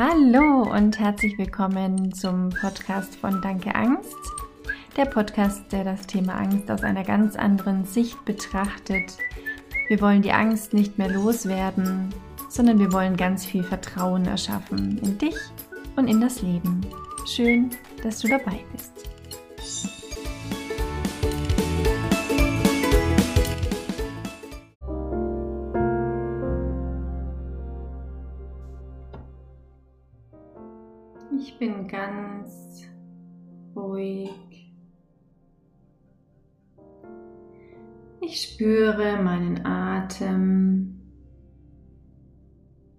Hallo und herzlich willkommen zum Podcast von Danke Angst. Der Podcast, der das Thema Angst aus einer ganz anderen Sicht betrachtet. Wir wollen die Angst nicht mehr loswerden, sondern wir wollen ganz viel Vertrauen erschaffen in dich und in das Leben. Schön, dass du dabei bist. Ich bin ganz ruhig. Ich spüre meinen Atem.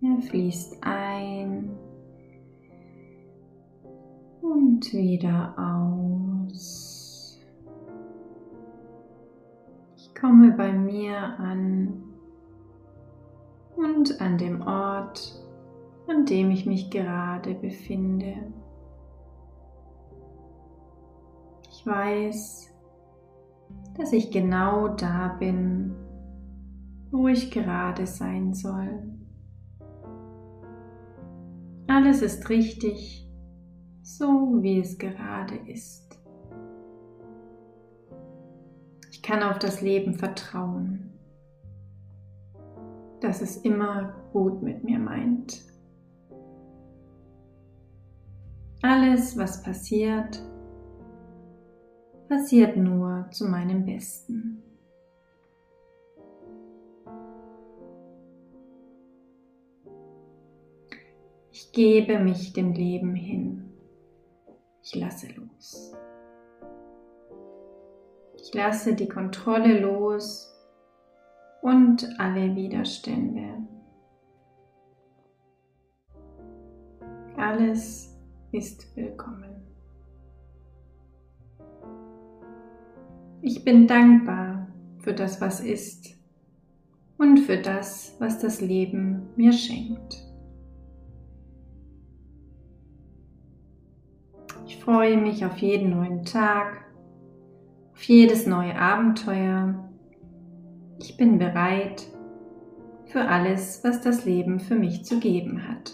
Er fließt ein und wieder aus. Ich komme bei mir an und an dem Ort, an dem ich mich gerade befinde. Ich weiß, dass ich genau da bin, wo ich gerade sein soll. Alles ist richtig, so wie es gerade ist. Ich kann auf das Leben vertrauen, dass es immer gut mit mir meint. Alles, was passiert, passiert nur zu meinem Besten. Ich gebe mich dem Leben hin. Ich lasse los. Ich lasse die Kontrolle los und alle Widerstände. Alles ist willkommen. Ich bin dankbar für das, was ist und für das, was das Leben mir schenkt. Ich freue mich auf jeden neuen Tag, auf jedes neue Abenteuer. Ich bin bereit für alles, was das Leben für mich zu geben hat.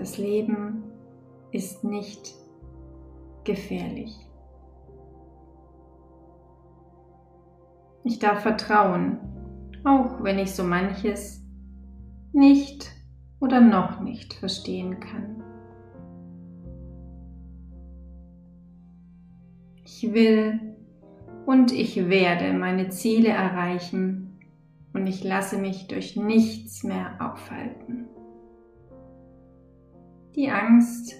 Das Leben ist nicht gefährlich. Ich darf vertrauen, auch wenn ich so manches nicht oder noch nicht verstehen kann. Ich will und ich werde meine Ziele erreichen und ich lasse mich durch nichts mehr aufhalten. Die Angst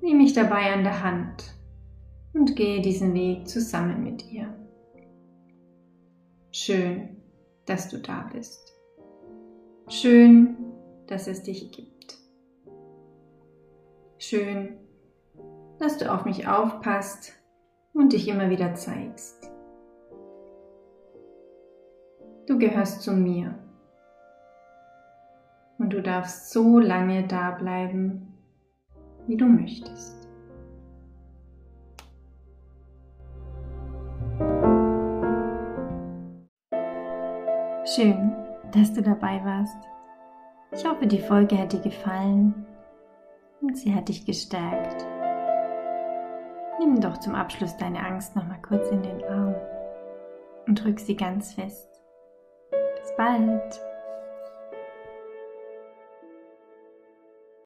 nehme ich dabei an der Hand und gehe diesen Weg zusammen mit ihr. Schön, dass du da bist. Schön, dass es dich gibt. Schön, dass du auf mich aufpasst und dich immer wieder zeigst. Du gehörst zu mir und du darfst so lange da bleiben, wie du möchtest. Schön, dass du dabei warst. Ich hoffe, die Folge hat dir gefallen und sie hat dich gestärkt. Nimm doch zum Abschluss deine Angst nochmal kurz in den Arm und drück sie ganz fest. Bis bald.